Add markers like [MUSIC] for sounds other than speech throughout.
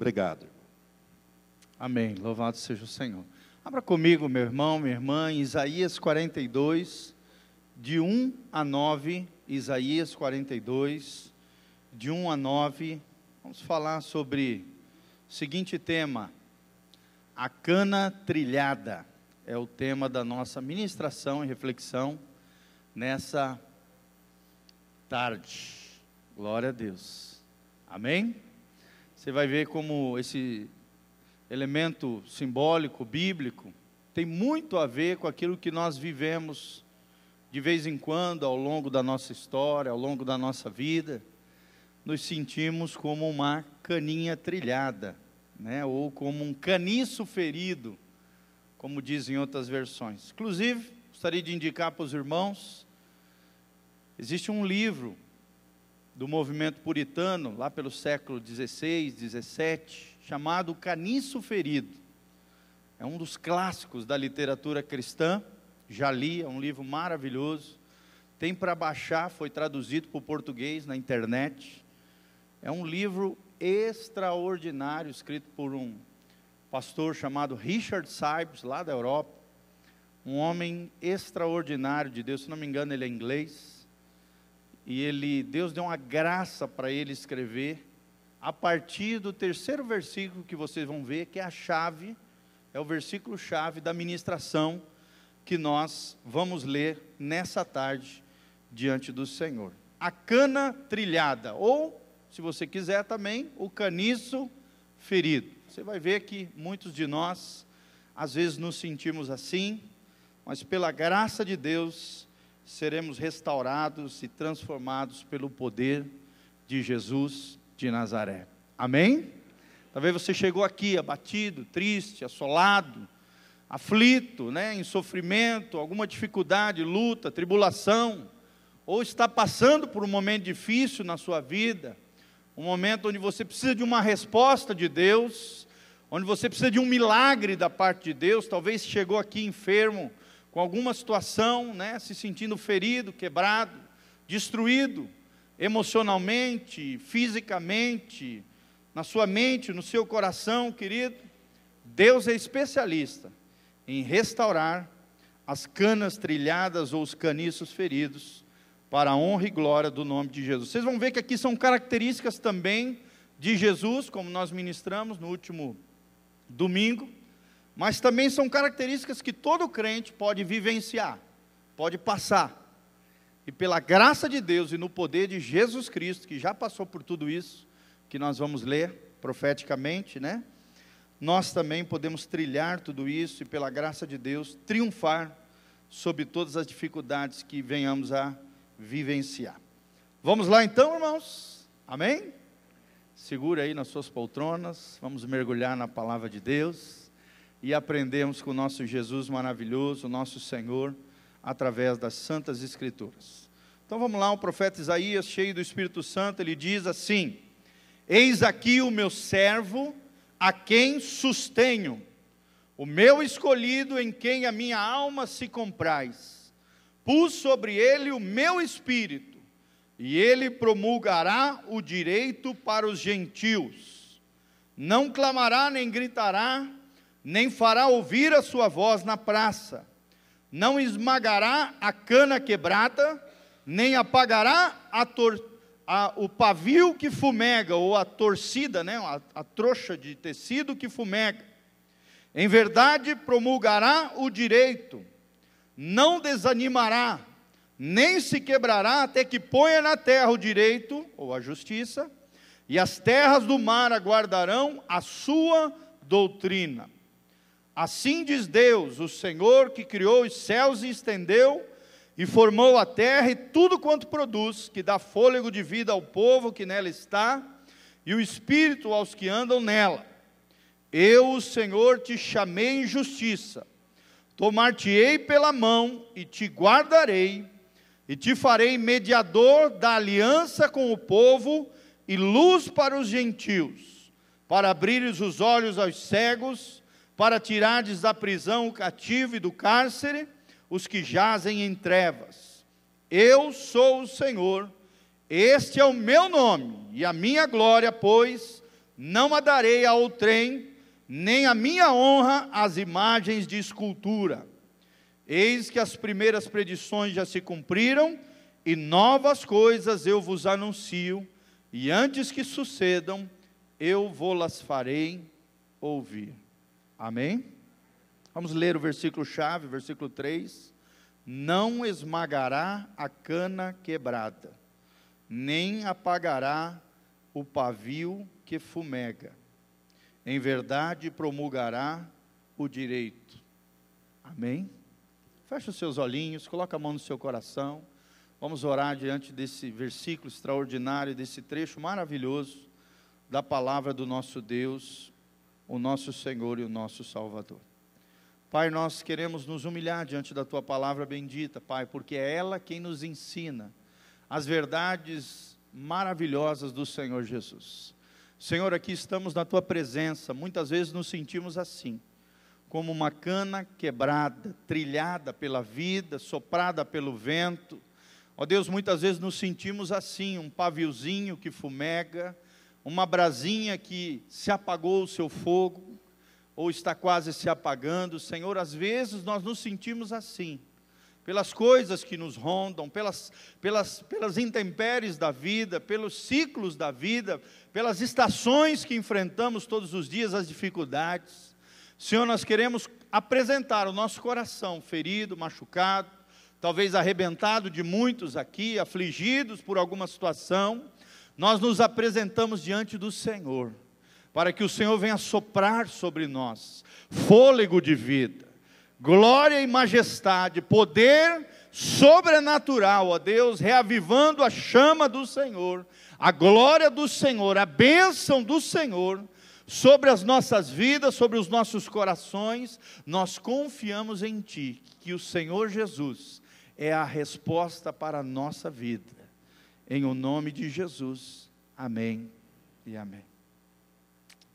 Obrigado. Amém. Louvado seja o Senhor. Abra comigo, meu irmão, minha irmã, Isaías 42, de 1 a 9. Isaías 42, de 1 a 9. Vamos falar sobre o seguinte tema: a cana trilhada. É o tema da nossa ministração e reflexão nessa tarde. Glória a Deus. Amém? Você vai ver como esse elemento simbólico, bíblico, tem muito a ver com aquilo que nós vivemos de vez em quando ao longo da nossa história, ao longo da nossa vida. Nos sentimos como uma caninha trilhada, né? ou como um caniço ferido, como dizem outras versões. Inclusive, gostaria de indicar para os irmãos, existe um livro do movimento puritano, lá pelo século XVI, XVII, chamado Caniço Ferido. É um dos clássicos da literatura cristã, já li, é um livro maravilhoso. Tem para baixar, foi traduzido para o português na internet. É um livro extraordinário, escrito por um pastor chamado Richard Sibes, lá da Europa. Um homem extraordinário de Deus, se não me engano, ele é inglês e ele, Deus deu uma graça para ele escrever a partir do terceiro versículo que vocês vão ver, que é a chave, é o versículo chave da ministração que nós vamos ler nessa tarde diante do Senhor. A cana trilhada, ou, se você quiser também, o caniço ferido. Você vai ver que muitos de nós, às vezes, nos sentimos assim, mas pela graça de Deus, seremos restaurados e transformados pelo poder de Jesus de Nazaré. Amém? Talvez você chegou aqui abatido, triste, assolado, aflito, né, em sofrimento, alguma dificuldade, luta, tribulação, ou está passando por um momento difícil na sua vida, um momento onde você precisa de uma resposta de Deus, onde você precisa de um milagre da parte de Deus, talvez chegou aqui enfermo, com alguma situação, né, se sentindo ferido, quebrado, destruído, emocionalmente, fisicamente, na sua mente, no seu coração, querido, Deus é especialista em restaurar as canas trilhadas ou os caniços feridos para a honra e glória do nome de Jesus. Vocês vão ver que aqui são características também de Jesus, como nós ministramos no último domingo mas também são características que todo crente pode vivenciar, pode passar. E pela graça de Deus e no poder de Jesus Cristo, que já passou por tudo isso, que nós vamos ler profeticamente, né? Nós também podemos trilhar tudo isso e pela graça de Deus triunfar sobre todas as dificuldades que venhamos a vivenciar. Vamos lá então, irmãos? Amém? Segura aí nas suas poltronas, vamos mergulhar na palavra de Deus e aprendemos com o nosso Jesus maravilhoso, o nosso Senhor, através das Santas Escrituras. Então vamos lá, o profeta Isaías, cheio do Espírito Santo, ele diz assim: Eis aqui o meu servo, a quem sustenho, o meu escolhido, em quem a minha alma se compraz. Pus sobre ele o meu espírito, e ele promulgará o direito para os gentios. Não clamará nem gritará, nem fará ouvir a sua voz na praça, não esmagará a cana quebrada, nem apagará a tor a, o pavio que fumega, ou a torcida, né, a, a trouxa de tecido que fumega. Em verdade, promulgará o direito, não desanimará, nem se quebrará até que ponha na terra o direito, ou a justiça, e as terras do mar aguardarão a sua doutrina. Assim diz Deus, o Senhor que criou os céus e estendeu, e formou a terra e tudo quanto produz, que dá fôlego de vida ao povo que nela está, e o espírito aos que andam nela. Eu, o Senhor, te chamei em justiça, tomar-te-ei pela mão e te guardarei, e te farei mediador da aliança com o povo e luz para os gentios, para abrires os olhos aos cegos para tirardes da prisão o cativo e do cárcere os que jazem em trevas. Eu sou o Senhor, este é o meu nome, e a minha glória, pois, não a darei ao trem, nem a minha honra às imagens de escultura. Eis que as primeiras predições já se cumpriram, e novas coisas eu vos anuncio, e antes que sucedam, eu vou-las farei ouvir. Amém? Vamos ler o versículo chave, versículo 3. Não esmagará a cana quebrada, nem apagará o pavio que fumega. Em verdade promulgará o direito. Amém? Feche os seus olhinhos, coloca a mão no seu coração. Vamos orar diante desse versículo extraordinário, desse trecho maravilhoso da palavra do nosso Deus, o nosso Senhor e o nosso Salvador. Pai, nós queremos nos humilhar diante da tua palavra bendita, Pai, porque é ela quem nos ensina as verdades maravilhosas do Senhor Jesus. Senhor, aqui estamos na tua presença, muitas vezes nos sentimos assim, como uma cana quebrada, trilhada pela vida, soprada pelo vento. Ó Deus, muitas vezes nos sentimos assim, um paviozinho que fumega, uma brasinha que se apagou o seu fogo, ou está quase se apagando. Senhor, às vezes nós nos sentimos assim, pelas coisas que nos rondam, pelas, pelas, pelas intempéries da vida, pelos ciclos da vida, pelas estações que enfrentamos todos os dias, as dificuldades. Senhor, nós queremos apresentar o nosso coração ferido, machucado, talvez arrebentado de muitos aqui, afligidos por alguma situação. Nós nos apresentamos diante do Senhor para que o Senhor venha soprar sobre nós fôlego de vida, glória e majestade, poder sobrenatural, ó Deus, reavivando a chama do Senhor, a glória do Senhor, a bênção do Senhor sobre as nossas vidas, sobre os nossos corações, nós confiamos em Ti, que o Senhor Jesus é a resposta para a nossa vida. Em o nome de Jesus. Amém e amém.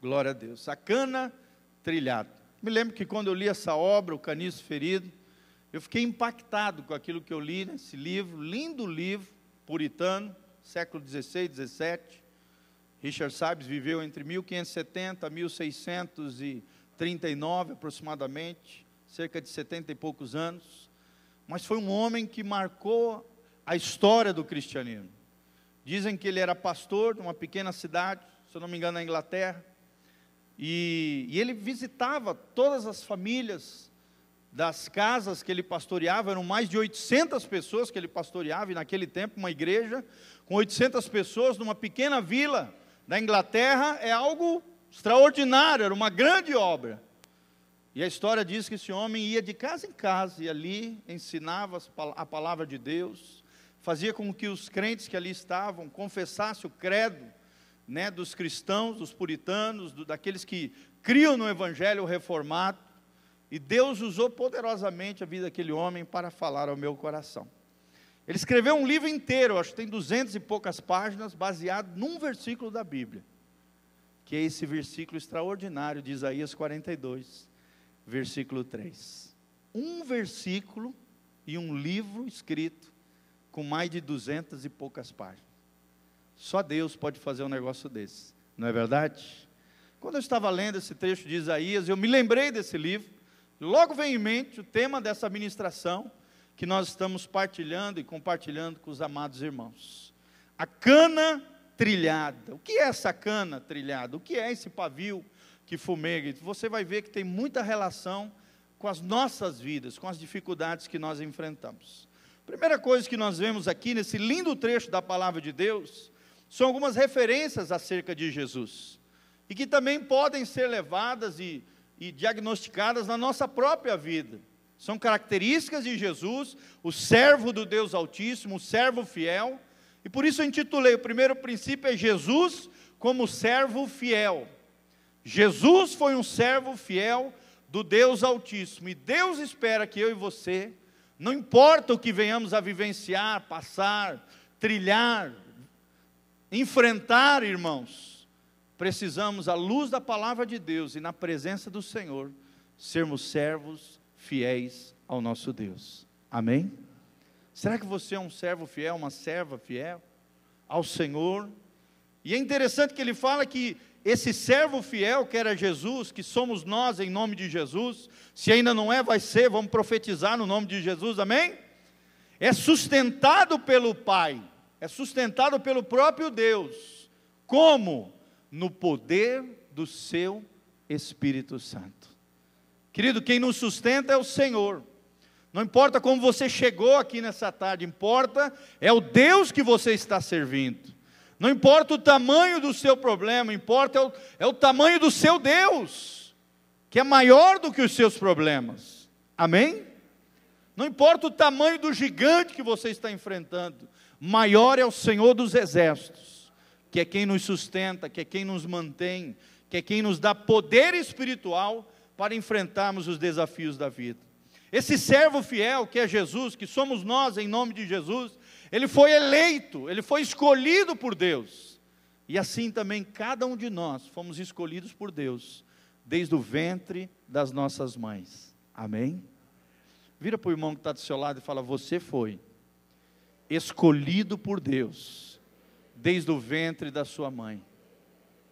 Glória a Deus. A cana trilhada. Me lembro que quando eu li essa obra, O Caniço Ferido, eu fiquei impactado com aquilo que eu li nesse livro, lindo livro, puritano, século XVI, XVII. Richard Sabes viveu entre 1570 e 1639 aproximadamente, cerca de 70 e poucos anos. Mas foi um homem que marcou a história do cristianismo. Dizem que ele era pastor de uma pequena cidade, se eu não me engano, na Inglaterra. E, e, ele visitava todas as famílias das casas que ele pastoreava, eram mais de 800 pessoas que ele pastoreava, e naquele tempo uma igreja com 800 pessoas numa pequena vila da Inglaterra é algo extraordinário, era uma grande obra. E a história diz que esse homem ia de casa em casa e ali ensinava a palavra de Deus, fazia com que os crentes que ali estavam confessassem o credo né, dos cristãos, dos puritanos, do, daqueles que criam no Evangelho reformado, e Deus usou poderosamente a vida daquele homem para falar ao meu coração. Ele escreveu um livro inteiro, acho que tem duzentas e poucas páginas, baseado num versículo da Bíblia, que é esse versículo extraordinário de Isaías 42, versículo 3. Um versículo e um livro escrito com mais de duzentas e poucas páginas. Só Deus pode fazer um negócio desse, não é verdade? Quando eu estava lendo esse trecho de Isaías, eu me lembrei desse livro, logo vem em mente o tema dessa ministração que nós estamos partilhando e compartilhando com os amados irmãos. A cana trilhada. O que é essa cana trilhada? O que é esse pavio que fumega? Você vai ver que tem muita relação com as nossas vidas, com as dificuldades que nós enfrentamos. Primeira coisa que nós vemos aqui nesse lindo trecho da palavra de Deus são algumas referências acerca de Jesus e que também podem ser levadas e, e diagnosticadas na nossa própria vida. São características de Jesus, o servo do Deus Altíssimo, o servo fiel, e por isso eu intitulei: o primeiro princípio é Jesus como servo fiel. Jesus foi um servo fiel do Deus Altíssimo, e Deus espera que eu e você, não importa o que venhamos a vivenciar, passar, trilhar, enfrentar, irmãos, precisamos, à luz da palavra de Deus e na presença do Senhor, sermos servos fiéis ao nosso Deus. Amém? Será que você é um servo fiel, uma serva fiel ao Senhor? E é interessante que ele fala que esse servo fiel que era Jesus, que somos nós em nome de Jesus, se ainda não é, vai ser, vamos profetizar no nome de Jesus, amém? É sustentado pelo Pai, é sustentado pelo próprio Deus. Como? No poder do seu Espírito Santo. Querido, quem nos sustenta é o Senhor. Não importa como você chegou aqui nessa tarde, importa é o Deus que você está servindo. Não importa o tamanho do seu problema, importa é o, é o tamanho do seu Deus, que é maior do que os seus problemas. Amém? Não importa o tamanho do gigante que você está enfrentando, maior é o Senhor dos exércitos, que é quem nos sustenta, que é quem nos mantém, que é quem nos dá poder espiritual para enfrentarmos os desafios da vida. Esse servo fiel, que é Jesus, que somos nós em nome de Jesus, ele foi eleito, ele foi escolhido por Deus. E assim também cada um de nós fomos escolhidos por Deus, desde o ventre das nossas mães. Amém? Vira para o irmão que está do seu lado e fala: Você foi escolhido por Deus, desde o ventre da sua mãe.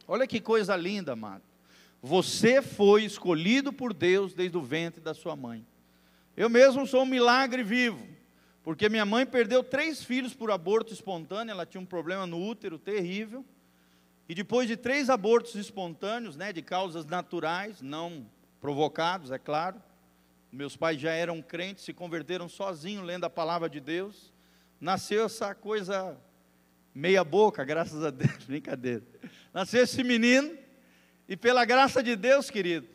Olha que coisa linda, amado. Você foi escolhido por Deus desde o ventre da sua mãe. Eu mesmo sou um milagre vivo. Porque minha mãe perdeu três filhos por aborto espontâneo, ela tinha um problema no útero terrível. E depois de três abortos espontâneos, né, de causas naturais, não provocados, é claro. Meus pais já eram crentes, se converteram sozinhos lendo a palavra de Deus. Nasceu essa coisa meia boca, [LAUGHS] graças a Deus, brincadeira. Nasceu esse menino e pela graça de Deus, querido,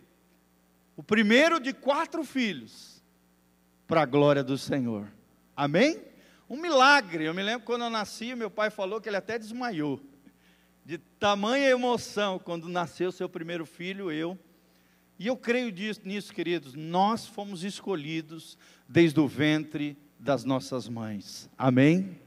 o primeiro de quatro filhos, para a glória do Senhor. Amém? Um milagre. Eu me lembro quando eu nasci, meu pai falou que ele até desmaiou. De tamanha emoção quando nasceu seu primeiro filho, eu. E eu creio nisso, queridos. Nós fomos escolhidos desde o ventre das nossas mães. Amém?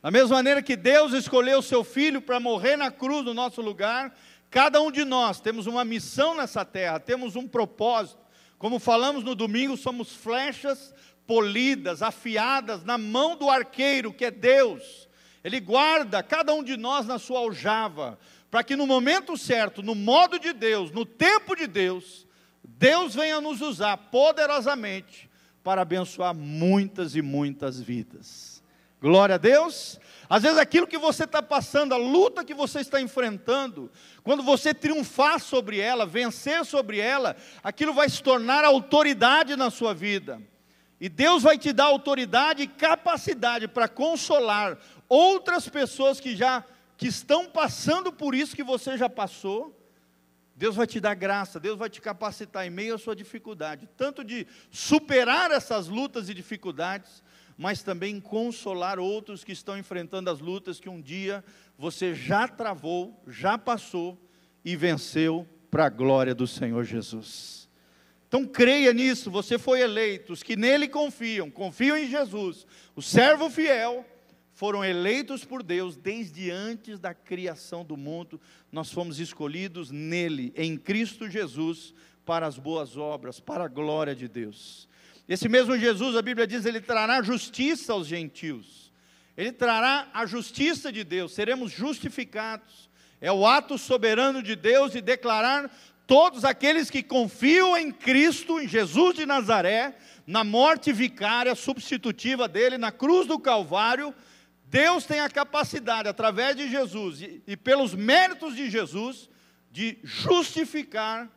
Da mesma maneira que Deus escolheu seu filho para morrer na cruz no nosso lugar, cada um de nós temos uma missão nessa terra, temos um propósito. Como falamos no domingo, somos flechas polidas, afiadas na mão do arqueiro, que é Deus. Ele guarda cada um de nós na sua aljava, para que no momento certo, no modo de Deus, no tempo de Deus, Deus venha nos usar poderosamente para abençoar muitas e muitas vidas. Glória a Deus. Às vezes aquilo que você está passando, a luta que você está enfrentando, quando você triunfar sobre ela, vencer sobre ela, aquilo vai se tornar autoridade na sua vida. E Deus vai te dar autoridade e capacidade para consolar outras pessoas que já que estão passando por isso que você já passou. Deus vai te dar graça, Deus vai te capacitar em meio à sua dificuldade, tanto de superar essas lutas e dificuldades, mas também consolar outros que estão enfrentando as lutas que um dia você já travou, já passou e venceu para a glória do Senhor Jesus. Então creia nisso, você foi eleito, os que nele confiam, confiam em Jesus, o servo fiel, foram eleitos por Deus desde antes da criação do mundo, nós fomos escolhidos nele, em Cristo Jesus, para as boas obras, para a glória de Deus. Esse mesmo Jesus, a Bíblia diz, ele trará justiça aos gentios, ele trará a justiça de Deus, seremos justificados. É o ato soberano de Deus de declarar todos aqueles que confiam em Cristo, em Jesus de Nazaré, na morte vicária substitutiva dele, na cruz do Calvário, Deus tem a capacidade, através de Jesus e, e pelos méritos de Jesus, de justificar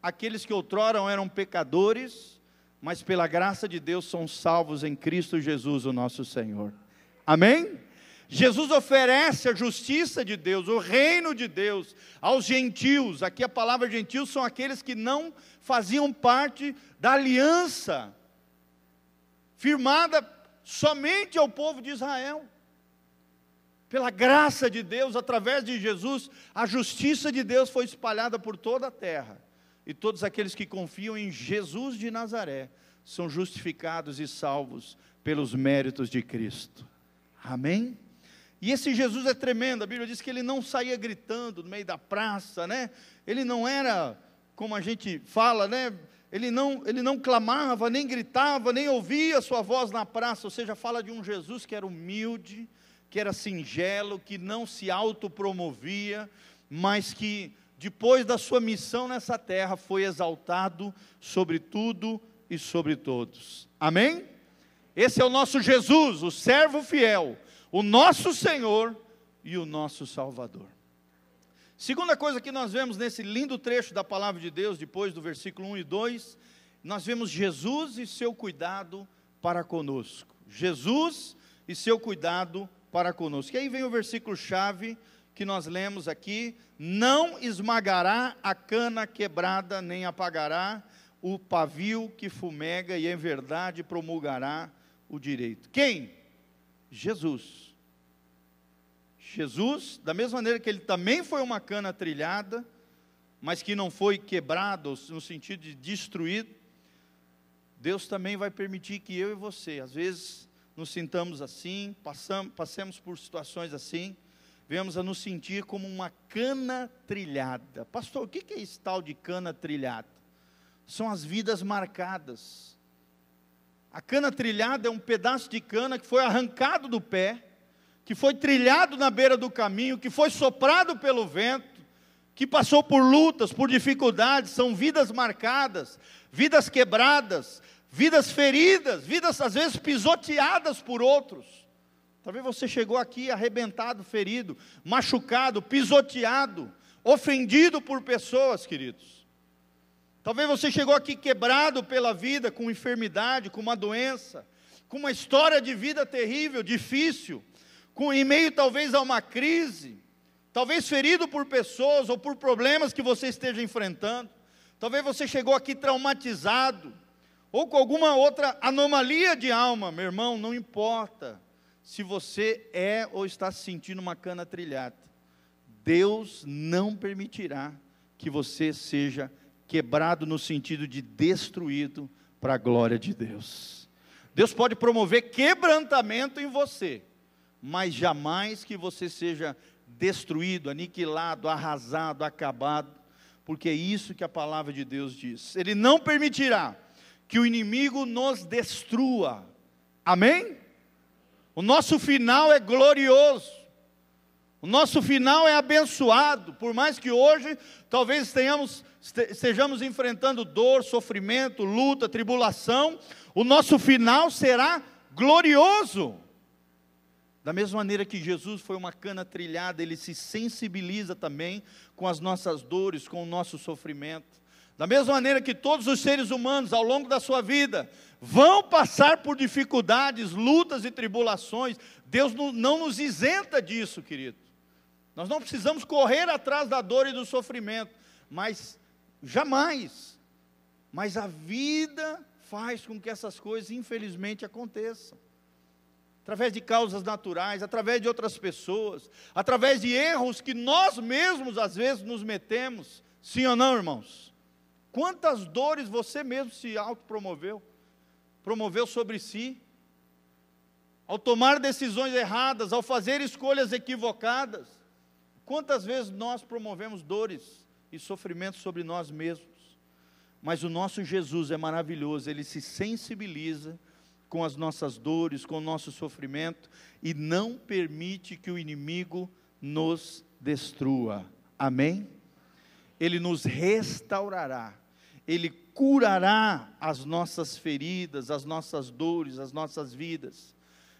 aqueles que outrora eram pecadores, mas pela graça de Deus são salvos em Cristo Jesus, o nosso Senhor. Amém? Jesus oferece a justiça de Deus, o reino de Deus aos gentios. Aqui a palavra gentios são aqueles que não faziam parte da aliança firmada somente ao povo de Israel. Pela graça de Deus, através de Jesus, a justiça de Deus foi espalhada por toda a terra. E todos aqueles que confiam em Jesus de Nazaré são justificados e salvos pelos méritos de Cristo. Amém? E esse Jesus é tremendo, a Bíblia diz que ele não saía gritando no meio da praça, né? Ele não era, como a gente fala, né? Ele não, ele não clamava, nem gritava, nem ouvia sua voz na praça, ou seja, fala de um Jesus que era humilde, que era singelo, que não se autopromovia, mas que depois da sua missão nessa terra, foi exaltado sobre tudo e sobre todos. Amém? Esse é o nosso Jesus, o servo fiel, o nosso Senhor e o nosso Salvador. Segunda coisa que nós vemos nesse lindo trecho da palavra de Deus, depois do versículo 1 e 2, nós vemos Jesus e seu cuidado para conosco. Jesus e seu cuidado para conosco. E aí vem o versículo chave que nós lemos aqui: não esmagará a cana quebrada, nem apagará o pavio que fumega, e em verdade promulgará o direito. Quem? Jesus. Jesus, da mesma maneira que ele também foi uma cana trilhada, mas que não foi quebrado no sentido de destruído, Deus também vai permitir que eu e você, às vezes, nos sintamos assim, passamos, passemos por situações assim, venhamos a nos sentir como uma cana trilhada. Pastor, o que é esse tal de cana trilhada? São as vidas marcadas. A cana trilhada é um pedaço de cana que foi arrancado do pé, que foi trilhado na beira do caminho, que foi soprado pelo vento, que passou por lutas, por dificuldades, são vidas marcadas, vidas quebradas, vidas feridas, vidas às vezes pisoteadas por outros. Talvez você chegou aqui arrebentado, ferido, machucado, pisoteado, ofendido por pessoas, queridos. Talvez você chegou aqui quebrado pela vida, com enfermidade, com uma doença, com uma história de vida terrível, difícil, com em meio talvez a uma crise, talvez ferido por pessoas ou por problemas que você esteja enfrentando. Talvez você chegou aqui traumatizado, ou com alguma outra anomalia de alma, meu irmão, não importa se você é ou está se sentindo uma cana trilhada, Deus não permitirá que você seja quebrado no sentido de destruído para a glória de Deus. Deus pode promover quebrantamento em você, mas jamais que você seja destruído, aniquilado, arrasado, acabado, porque é isso que a palavra de Deus diz. Ele não permitirá que o inimigo nos destrua. Amém? O nosso final é glorioso. O nosso final é abençoado, por mais que hoje talvez tenhamos, estejamos enfrentando dor, sofrimento, luta, tribulação, o nosso final será glorioso. Da mesma maneira que Jesus foi uma cana trilhada, ele se sensibiliza também com as nossas dores, com o nosso sofrimento. Da mesma maneira que todos os seres humanos, ao longo da sua vida, vão passar por dificuldades, lutas e tribulações, Deus não nos isenta disso, querido. Nós não precisamos correr atrás da dor e do sofrimento, mas jamais. Mas a vida faz com que essas coisas, infelizmente, aconteçam. Através de causas naturais, através de outras pessoas, através de erros que nós mesmos às vezes nos metemos. Sim ou não, irmãos? Quantas dores você mesmo se autopromoveu? Promoveu sobre si? Ao tomar decisões erradas, ao fazer escolhas equivocadas. Quantas vezes nós promovemos dores e sofrimentos sobre nós mesmos? Mas o nosso Jesus é maravilhoso, ele se sensibiliza com as nossas dores, com o nosso sofrimento e não permite que o inimigo nos destrua. Amém? Ele nos restaurará ele curará as nossas feridas, as nossas dores, as nossas vidas,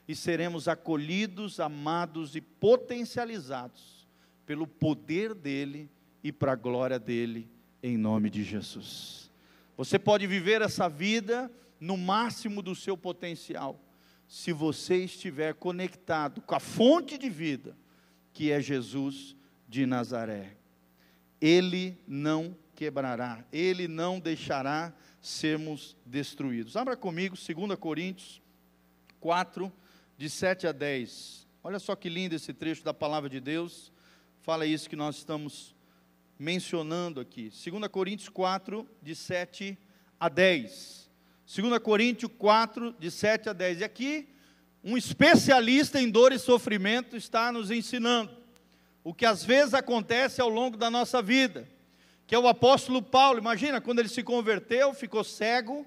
e seremos acolhidos, amados e potencializados pelo poder dEle e para a glória dEle, em nome de Jesus. Você pode viver essa vida no máximo do seu potencial, se você estiver conectado com a fonte de vida, que é Jesus de Nazaré. Ele não quebrará, ele não deixará sermos destruídos. Abra comigo 2 Coríntios 4, de 7 a 10. Olha só que lindo esse trecho da palavra de Deus. Fala isso que nós estamos mencionando aqui. 2 Coríntios 4, de 7 a 10. 2 Coríntios 4, de 7 a 10. E aqui, um especialista em dor e sofrimento está nos ensinando o que às vezes acontece ao longo da nossa vida que é o apóstolo Paulo. Imagina, quando ele se converteu, ficou cego,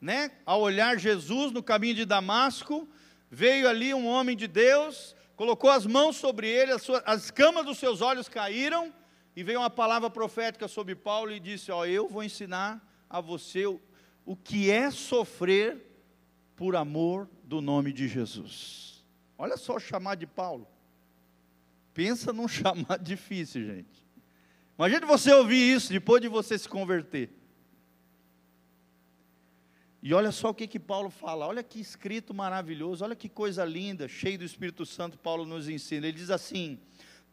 né? Ao olhar Jesus no caminho de Damasco, veio ali um homem de Deus, colocou as mãos sobre ele, as, suas, as camas dos seus olhos caíram, e veio uma palavra profética sobre Paulo e disse: Ó, eu vou ensinar a você o, o que é sofrer por amor do nome de Jesus. Olha só o chamado de Paulo. Pensa num [LAUGHS] chamado difícil, gente. Imagine você ouvir isso depois de você se converter. E olha só o que, que Paulo fala, olha que escrito maravilhoso, olha que coisa linda, cheio do Espírito Santo, Paulo nos ensina. Ele diz assim: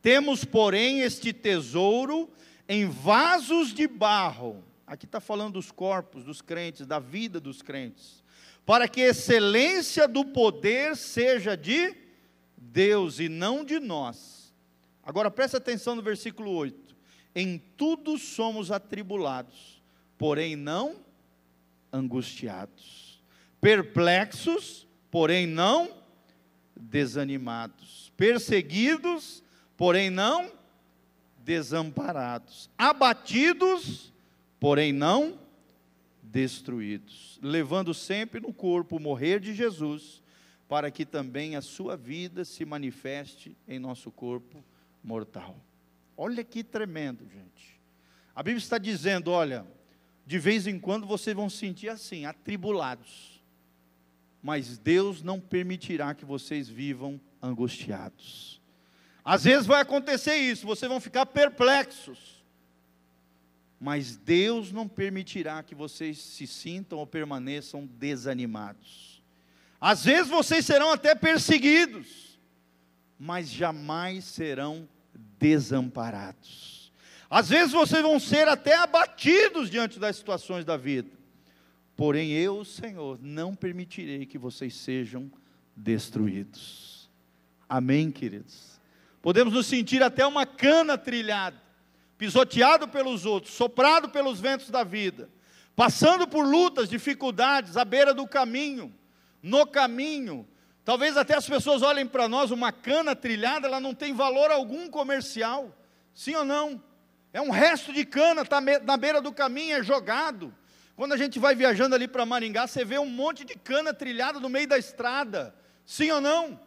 Temos, porém, este tesouro em vasos de barro. Aqui está falando dos corpos dos crentes, da vida dos crentes, para que a excelência do poder seja de Deus e não de nós. Agora presta atenção no versículo 8: Em tudo somos atribulados, porém não angustiados, perplexos, porém não desanimados, perseguidos, porém não desamparados, abatidos, porém não destruídos, levando sempre no corpo o morrer de Jesus, para que também a sua vida se manifeste em nosso corpo mortal. Olha que tremendo, gente. A Bíblia está dizendo: olha, de vez em quando vocês vão se sentir assim, atribulados. Mas Deus não permitirá que vocês vivam angustiados. Às vezes vai acontecer isso, vocês vão ficar perplexos. Mas Deus não permitirá que vocês se sintam ou permaneçam desanimados. Às vezes vocês serão até perseguidos, mas jamais serão desamparados. Às vezes vocês vão ser até abatidos diante das situações da vida. Porém, eu, Senhor, não permitirei que vocês sejam destruídos. Amém, queridos? Podemos nos sentir até uma cana trilhada, pisoteado pelos outros, soprado pelos ventos da vida, passando por lutas, dificuldades, à beira do caminho, no caminho. Talvez até as pessoas olhem para nós, uma cana trilhada, ela não tem valor algum comercial. Sim ou não? É um resto de cana, está na beira do caminho, é jogado. Quando a gente vai viajando ali para Maringá, você vê um monte de cana trilhada no meio da estrada. Sim ou não?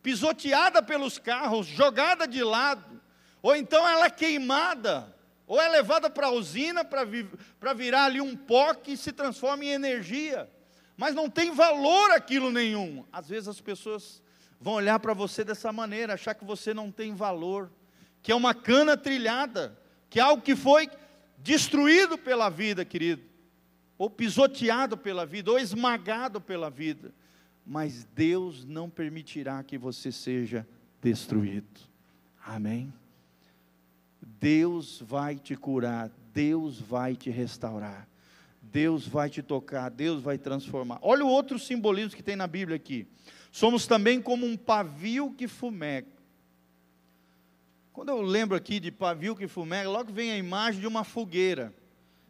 Pisoteada pelos carros, jogada de lado. Ou então ela é queimada, ou é levada para a usina para vi virar ali um pó que se transforma em energia. Mas não tem valor aquilo nenhum. Às vezes as pessoas vão olhar para você dessa maneira, achar que você não tem valor, que é uma cana trilhada que algo que foi destruído pela vida, querido, ou pisoteado pela vida, ou esmagado pela vida, mas Deus não permitirá que você seja destruído. Amém? Deus vai te curar, Deus vai te restaurar, Deus vai te tocar, Deus vai transformar. Olha o outro simbolismo que tem na Bíblia aqui. Somos também como um pavio que fumega. Quando eu lembro aqui de pavio que fumega, logo vem a imagem de uma fogueira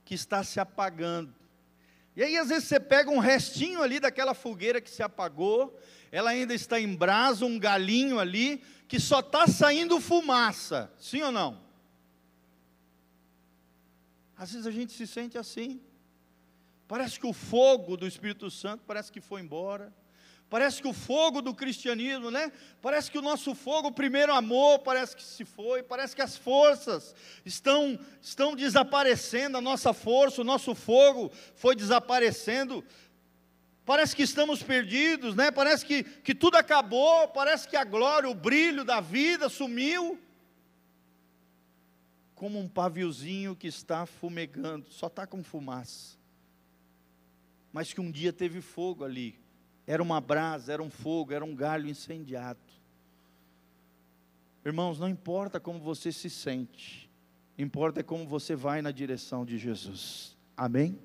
que está se apagando. E aí, às vezes, você pega um restinho ali daquela fogueira que se apagou, ela ainda está em brasa, um galinho ali, que só está saindo fumaça. Sim ou não? Às vezes a gente se sente assim. Parece que o fogo do Espírito Santo parece que foi embora. Parece que o fogo do cristianismo, né? Parece que o nosso fogo, o primeiro amor, parece que se foi, parece que as forças estão, estão desaparecendo, a nossa força, o nosso fogo foi desaparecendo. Parece que estamos perdidos, né? Parece que, que tudo acabou, parece que a glória, o brilho da vida sumiu. Como um paviozinho que está fumegando, só está com fumaça. Mas que um dia teve fogo ali, era uma brasa, era um fogo, era um galho incendiado. Irmãos, não importa como você se sente, importa é como você vai na direção de Jesus. Amém?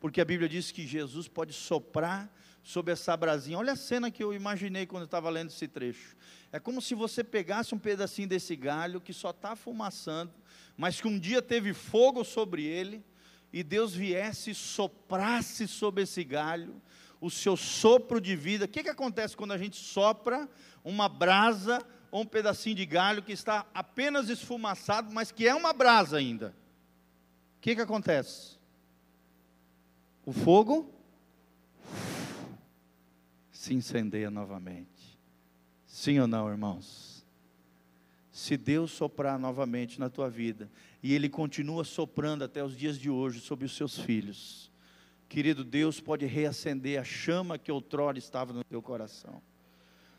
Porque a Bíblia diz que Jesus pode soprar sobre essa brasinha. Olha a cena que eu imaginei quando eu estava lendo esse trecho. É como se você pegasse um pedacinho desse galho que só está fumaçando, mas que um dia teve fogo sobre ele, e Deus viesse e soprasse sobre esse galho, o seu sopro de vida. O que, que acontece quando a gente sopra uma brasa ou um pedacinho de galho que está apenas esfumaçado, mas que é uma brasa ainda? O que, que acontece? O fogo se incendeia novamente. Sim ou não, irmãos? se Deus soprar novamente na tua vida, e Ele continua soprando até os dias de hoje sobre os seus filhos, querido, Deus pode reacender a chama que outrora estava no teu coração.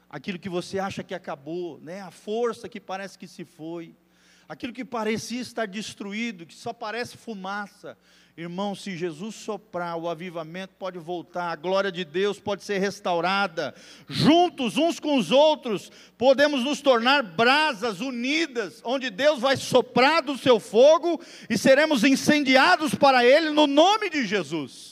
Aquilo que você acha que acabou, né? a força que parece que se foi, aquilo que parecia estar destruído, que só parece fumaça, Irmão, se Jesus soprar, o avivamento pode voltar, a glória de Deus pode ser restaurada. Juntos, uns com os outros, podemos nos tornar brasas unidas, onde Deus vai soprar do seu fogo e seremos incendiados para Ele no nome de Jesus.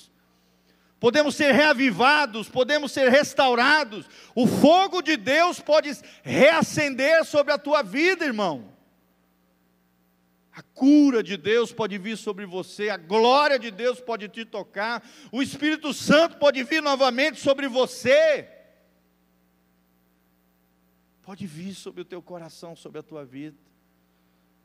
Podemos ser reavivados, podemos ser restaurados. O fogo de Deus pode reacender sobre a tua vida, irmão. A cura de Deus pode vir sobre você, a glória de Deus pode te tocar, o Espírito Santo pode vir novamente sobre você. Pode vir sobre o teu coração, sobre a tua vida.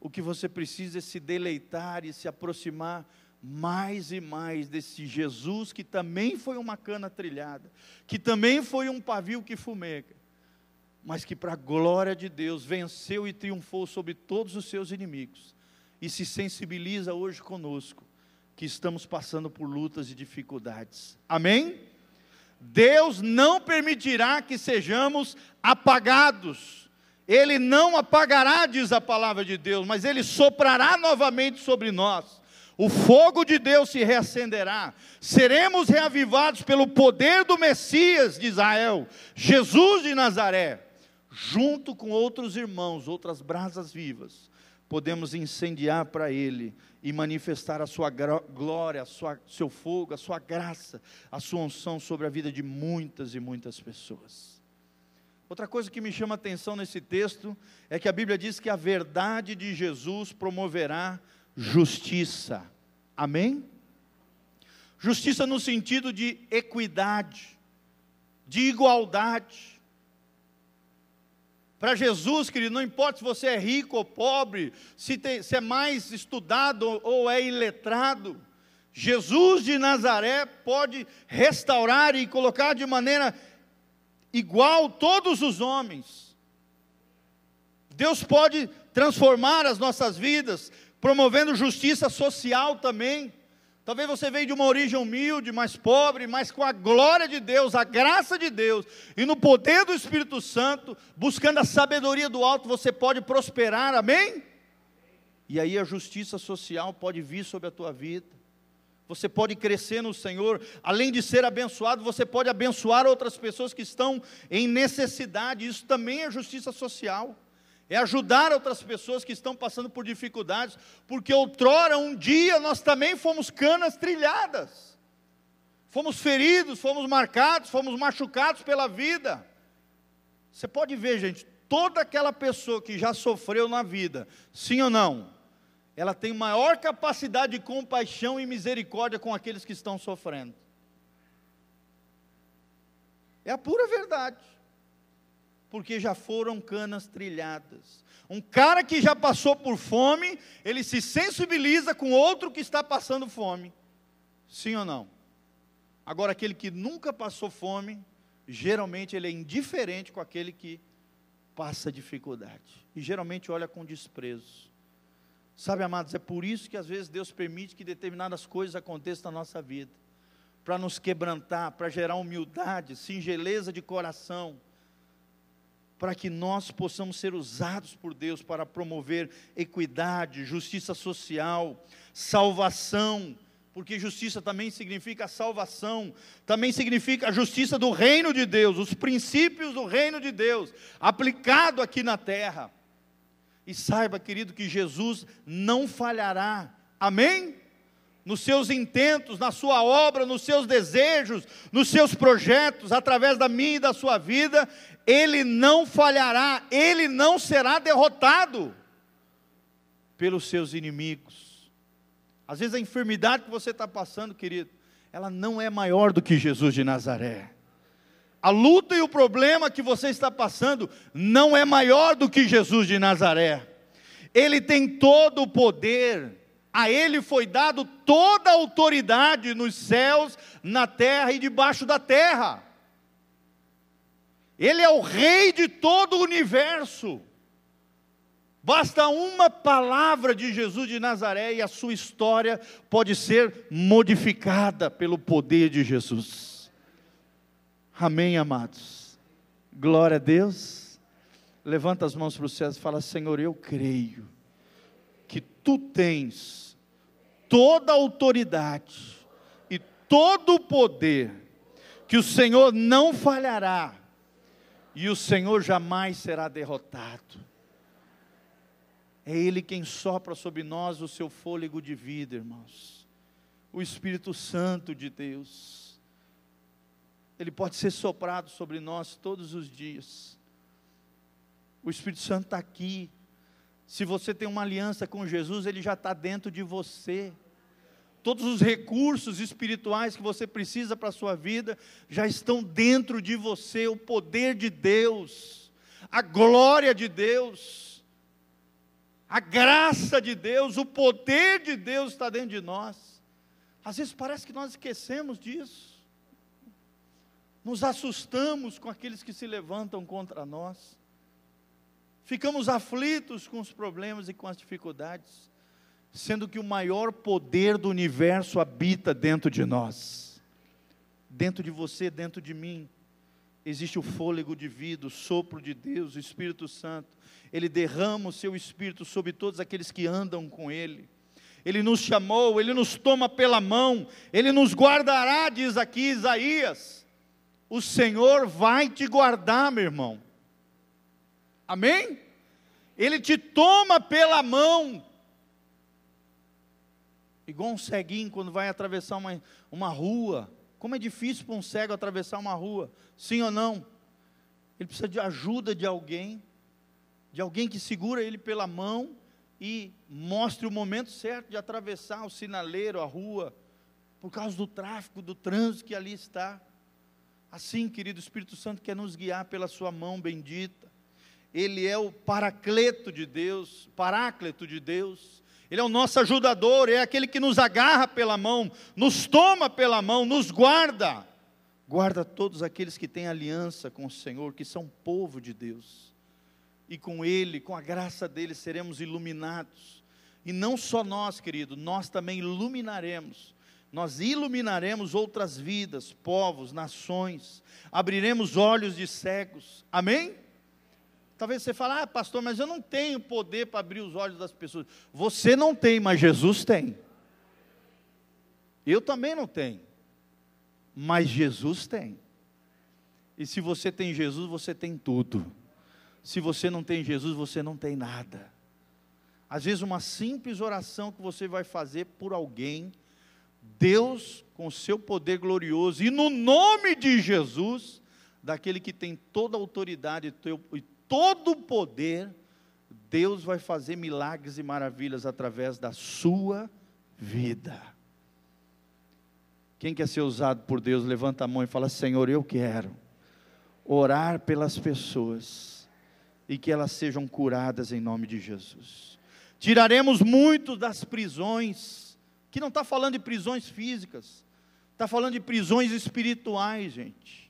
O que você precisa é se deleitar e se aproximar mais e mais desse Jesus que também foi uma cana trilhada, que também foi um pavio que fumega, mas que para a glória de Deus venceu e triunfou sobre todos os seus inimigos e se sensibiliza hoje conosco, que estamos passando por lutas e dificuldades. Amém? Deus não permitirá que sejamos apagados. Ele não apagará, diz a palavra de Deus, mas ele soprará novamente sobre nós. O fogo de Deus se reacenderá. Seremos reavivados pelo poder do Messias de Israel, Jesus de Nazaré, junto com outros irmãos, outras brasas vivas podemos incendiar para Ele e manifestar a sua glória, a sua, seu fogo, a sua graça, a sua unção sobre a vida de muitas e muitas pessoas. Outra coisa que me chama a atenção nesse texto é que a Bíblia diz que a verdade de Jesus promoverá justiça. Amém? Justiça no sentido de equidade, de igualdade. Para Jesus, querido, não importa se você é rico ou pobre, se, tem, se é mais estudado ou é iletrado, Jesus de Nazaré pode restaurar e colocar de maneira igual todos os homens. Deus pode transformar as nossas vidas, promovendo justiça social também. Talvez você veio de uma origem humilde, mais pobre, mas com a glória de Deus, a graça de Deus e no poder do Espírito Santo, buscando a sabedoria do alto, você pode prosperar, amém? E aí a justiça social pode vir sobre a tua vida. Você pode crescer no Senhor, além de ser abençoado, você pode abençoar outras pessoas que estão em necessidade. Isso também é justiça social é ajudar outras pessoas que estão passando por dificuldades, porque outrora, um dia, nós também fomos canas trilhadas, fomos feridos, fomos marcados, fomos machucados pela vida. Você pode ver, gente, toda aquela pessoa que já sofreu na vida, sim ou não, ela tem maior capacidade de compaixão e misericórdia com aqueles que estão sofrendo. É a pura verdade porque já foram canas trilhadas. Um cara que já passou por fome, ele se sensibiliza com outro que está passando fome. Sim ou não? Agora, aquele que nunca passou fome, geralmente ele é indiferente com aquele que passa dificuldade. E geralmente olha com desprezo. Sabe, amados, é por isso que às vezes Deus permite que determinadas coisas aconteçam na nossa vida para nos quebrantar, para gerar humildade, singeleza de coração para que nós possamos ser usados por Deus para promover equidade, justiça social, salvação, porque justiça também significa salvação, também significa a justiça do reino de Deus, os princípios do reino de Deus, aplicado aqui na terra. E saiba, querido, que Jesus não falhará, amém? Nos seus intentos, na sua obra, nos seus desejos, nos seus projetos, através da minha e da sua vida, ele não falhará, ele não será derrotado pelos seus inimigos. Às vezes a enfermidade que você está passando, querido, ela não é maior do que Jesus de Nazaré. A luta e o problema que você está passando não é maior do que Jesus de Nazaré. Ele tem todo o poder, a ele foi dado toda a autoridade nos céus, na terra e debaixo da terra. Ele é o rei de todo o universo. Basta uma palavra de Jesus de Nazaré e a sua história pode ser modificada pelo poder de Jesus. Amém, amados. Glória a Deus. Levanta as mãos para os céus e fala: Senhor, eu creio que tu tens toda a autoridade e todo o poder, que o Senhor não falhará e o Senhor jamais será derrotado. É Ele quem sopra sobre nós o seu fôlego de vida, irmãos. O Espírito Santo de Deus. Ele pode ser soprado sobre nós todos os dias. O Espírito Santo está aqui. Se você tem uma aliança com Jesus, ele já está dentro de você. Todos os recursos espirituais que você precisa para a sua vida já estão dentro de você. O poder de Deus, a glória de Deus, a graça de Deus, o poder de Deus está dentro de nós. Às vezes parece que nós esquecemos disso. Nos assustamos com aqueles que se levantam contra nós. Ficamos aflitos com os problemas e com as dificuldades sendo que o maior poder do universo habita dentro de nós, dentro de você, dentro de mim. Existe o fôlego de vida, o sopro de Deus, o Espírito Santo. Ele derrama o seu Espírito sobre todos aqueles que andam com Ele. Ele nos chamou, Ele nos toma pela mão, Ele nos guardará, diz aqui Isaías. O Senhor vai te guardar, meu irmão. Amém? Ele te toma pela mão, Igual um ceguinho quando vai atravessar uma, uma rua. Como é difícil para um cego atravessar uma rua, sim ou não? Ele precisa de ajuda de alguém, de alguém que segura ele pela mão e mostre o momento certo de atravessar o sinaleiro, a rua, por causa do tráfego, do trânsito que ali está. Assim, querido, Espírito Santo quer nos guiar pela sua mão bendita. Ele é o paracleto de Deus, parácleto de Deus. Ele é o nosso ajudador, é aquele que nos agarra pela mão, nos toma pela mão, nos guarda. Guarda todos aqueles que têm aliança com o Senhor, que são povo de Deus. E com Ele, com a graça dele, seremos iluminados. E não só nós, querido, nós também iluminaremos. Nós iluminaremos outras vidas, povos, nações. Abriremos olhos de cegos. Amém? Talvez você fale, ah, pastor, mas eu não tenho poder para abrir os olhos das pessoas. Você não tem, mas Jesus tem. Eu também não tenho. Mas Jesus tem. E se você tem Jesus, você tem tudo. Se você não tem Jesus, você não tem nada. Às vezes, uma simples oração que você vai fazer por alguém, Deus, com seu poder glorioso, e no nome de Jesus, daquele que tem toda a autoridade todo o poder, Deus vai fazer milagres e maravilhas através da sua vida. Quem quer ser usado por Deus, levanta a mão e fala: Senhor, eu quero orar pelas pessoas e que elas sejam curadas em nome de Jesus. Tiraremos muito das prisões, que não está falando de prisões físicas, está falando de prisões espirituais, gente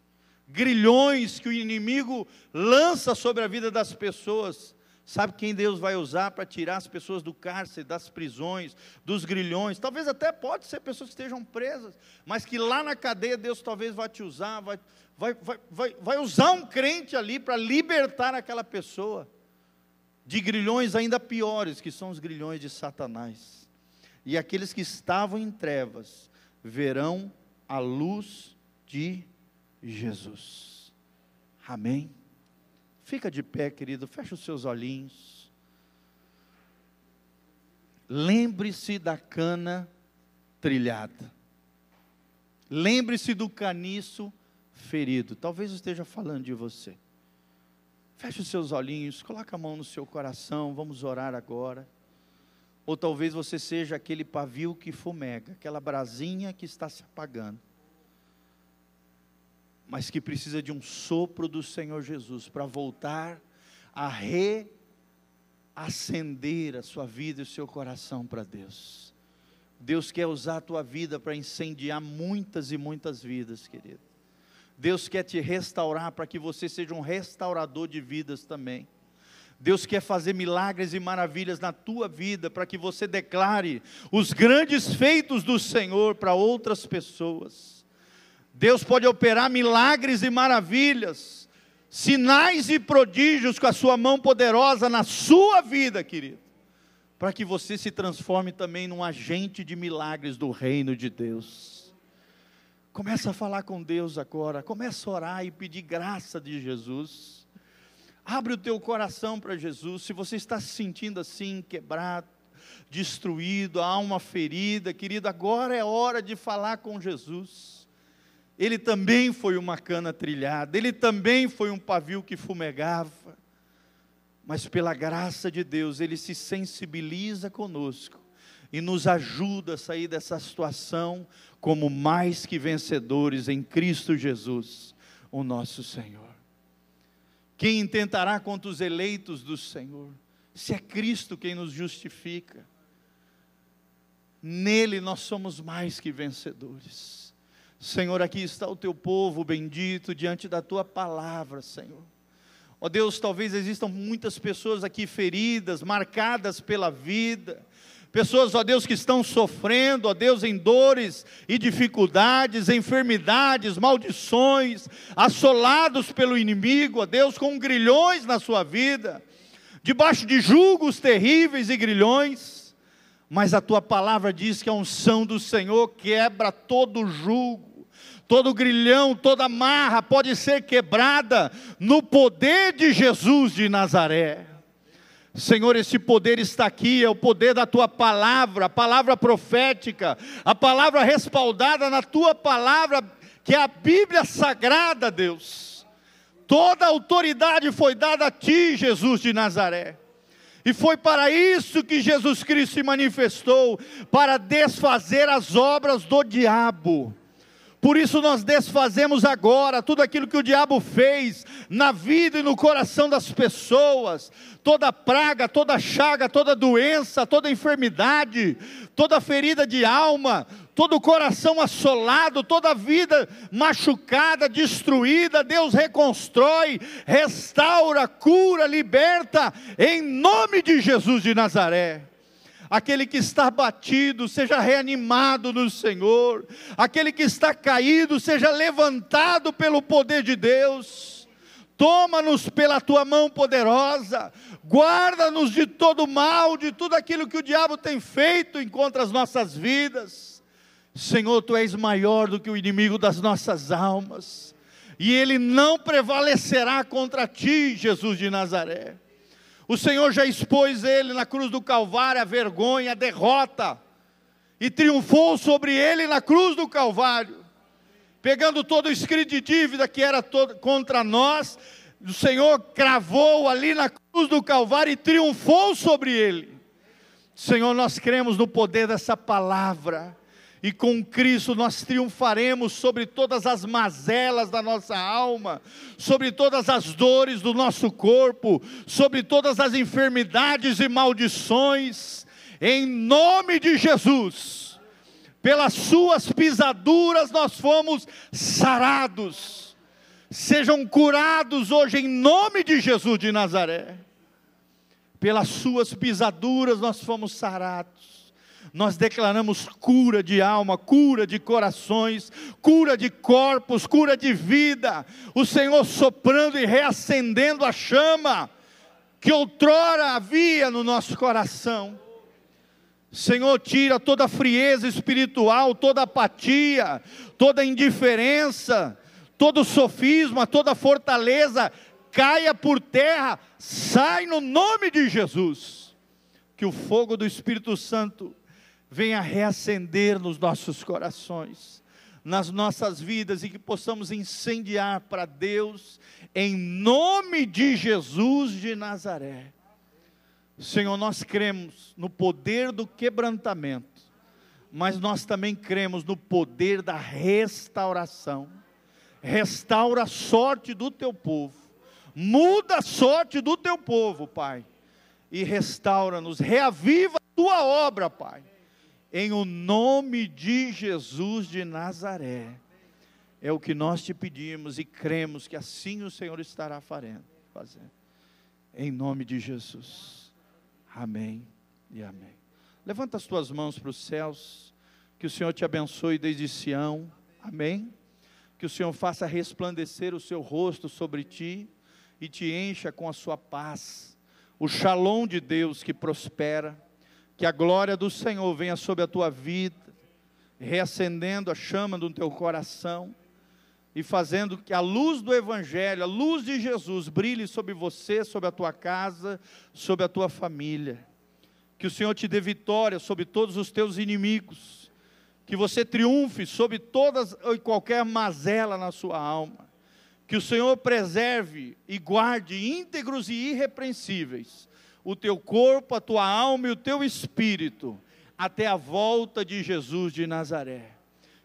grilhões que o inimigo lança sobre a vida das pessoas. Sabe quem Deus vai usar para tirar as pessoas do cárcere, das prisões, dos grilhões? Talvez até pode ser pessoas que estejam presas, mas que lá na cadeia Deus talvez vai te usar, vai, vai, vai, vai, vai usar um crente ali para libertar aquela pessoa de grilhões ainda piores, que são os grilhões de Satanás. E aqueles que estavam em trevas verão a luz de Jesus. Amém? Fica de pé, querido, fecha os seus olhinhos. Lembre-se da cana trilhada. Lembre-se do caniço ferido. Talvez eu esteja falando de você. Feche os seus olhinhos, coloque a mão no seu coração, vamos orar agora. Ou talvez você seja aquele pavio que fumega, aquela brasinha que está se apagando mas que precisa de um sopro do Senhor Jesus para voltar a reacender a sua vida e o seu coração para Deus. Deus quer usar a tua vida para incendiar muitas e muitas vidas, querido. Deus quer te restaurar para que você seja um restaurador de vidas também. Deus quer fazer milagres e maravilhas na tua vida para que você declare os grandes feitos do Senhor para outras pessoas. Deus pode operar milagres e maravilhas, sinais e prodígios com a sua mão poderosa na sua vida, querido, para que você se transforme também num agente de milagres do reino de Deus. Começa a falar com Deus agora, começa a orar e pedir graça de Jesus. Abre o teu coração para Jesus. Se você está se sentindo assim, quebrado, destruído, a alma ferida, querido, agora é hora de falar com Jesus. Ele também foi uma cana trilhada, ele também foi um pavio que fumegava, mas pela graça de Deus, ele se sensibiliza conosco e nos ajuda a sair dessa situação como mais que vencedores em Cristo Jesus, o nosso Senhor. Quem intentará contra os eleitos do Senhor? Se é Cristo quem nos justifica. Nele nós somos mais que vencedores. Senhor, aqui está o teu povo bendito diante da tua palavra, Senhor. Ó Deus, talvez existam muitas pessoas aqui feridas, marcadas pela vida, Pessoas, ó Deus, que estão sofrendo, ó Deus, em dores e dificuldades, enfermidades, maldições, assolados pelo inimigo, ó Deus, com grilhões na sua vida, debaixo de julgos terríveis e grilhões, mas a tua palavra diz que a unção do Senhor quebra todo julgo, todo grilhão, toda marra pode ser quebrada no poder de Jesus de Nazaré. Senhor, esse poder está aqui, é o poder da tua palavra, a palavra profética, a palavra respaldada na tua palavra, que é a Bíblia sagrada, Deus. Toda autoridade foi dada a ti, Jesus de Nazaré. E foi para isso que Jesus Cristo se manifestou para desfazer as obras do diabo. Por isso nós desfazemos agora tudo aquilo que o diabo fez na vida e no coração das pessoas, toda praga, toda chaga, toda doença, toda enfermidade, toda ferida de alma, todo coração assolado, toda vida machucada, destruída, Deus reconstrói, restaura, cura, liberta, em nome de Jesus de Nazaré aquele que está batido seja reanimado no Senhor, aquele que está caído seja levantado pelo poder de Deus. Toma-nos pela tua mão poderosa, guarda-nos de todo mal, de tudo aquilo que o diabo tem feito contra as nossas vidas. Senhor, tu és maior do que o inimigo das nossas almas, e ele não prevalecerá contra ti, Jesus de Nazaré. O Senhor já expôs ele na cruz do Calvário, a vergonha, a derrota, e triunfou sobre ele na cruz do Calvário, pegando todo o escrito de dívida que era todo, contra nós, o Senhor cravou ali na cruz do Calvário e triunfou sobre ele. Senhor, nós cremos no poder dessa palavra e com Cristo nós triunfaremos sobre todas as mazelas da nossa alma, sobre todas as dores do nosso corpo, sobre todas as enfermidades e maldições, em nome de Jesus. Pelas suas pisaduras nós fomos sarados. Sejam curados hoje em nome de Jesus de Nazaré. Pelas suas pisaduras nós fomos sarados nós declaramos cura de alma, cura de corações, cura de corpos, cura de vida. O Senhor soprando e reacendendo a chama que outrora havia no nosso coração. Senhor, tira toda frieza espiritual, toda apatia, toda indiferença, todo sofisma, toda fortaleza, caia por terra, sai no nome de Jesus. Que o fogo do Espírito Santo venha reacender nos nossos corações, nas nossas vidas e que possamos incendiar para Deus, em nome de Jesus de Nazaré. Senhor, nós cremos no poder do quebrantamento, mas nós também cremos no poder da restauração. Restaura a sorte do teu povo, muda a sorte do teu povo, Pai, e restaura-nos, reaviva a tua obra, Pai em o nome de Jesus de Nazaré. É o que nós te pedimos e cremos que assim o Senhor estará fazendo. em nome de Jesus. Amém e amém. Levanta as tuas mãos para os céus, que o Senhor te abençoe desde Sião. Amém. Que o Senhor faça resplandecer o seu rosto sobre ti e te encha com a sua paz. O shalom de Deus que prospera, que a glória do Senhor venha sobre a tua vida, reacendendo a chama do teu coração e fazendo que a luz do Evangelho, a luz de Jesus, brilhe sobre você, sobre a tua casa, sobre a tua família. Que o Senhor te dê vitória sobre todos os teus inimigos. Que você triunfe sobre todas e qualquer mazela na sua alma. Que o Senhor preserve e guarde íntegros e irrepreensíveis o teu corpo, a tua alma e o teu espírito até a volta de Jesus de Nazaré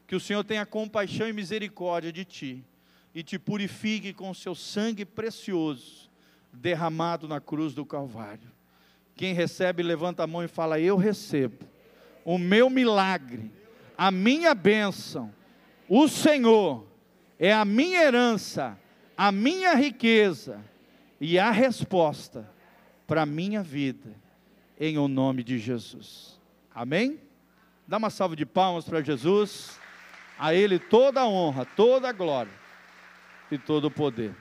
que o Senhor tenha compaixão e misericórdia de ti e te purifique com o seu sangue precioso derramado na cruz do Calvário. Quem recebe, levanta a mão e fala: Eu recebo o meu milagre, a minha bênção, o Senhor é a minha herança, a minha riqueza e a resposta para a minha vida, em o nome de Jesus. Amém? Dá uma salva de palmas para Jesus. A Ele toda a honra, toda a glória e todo o poder.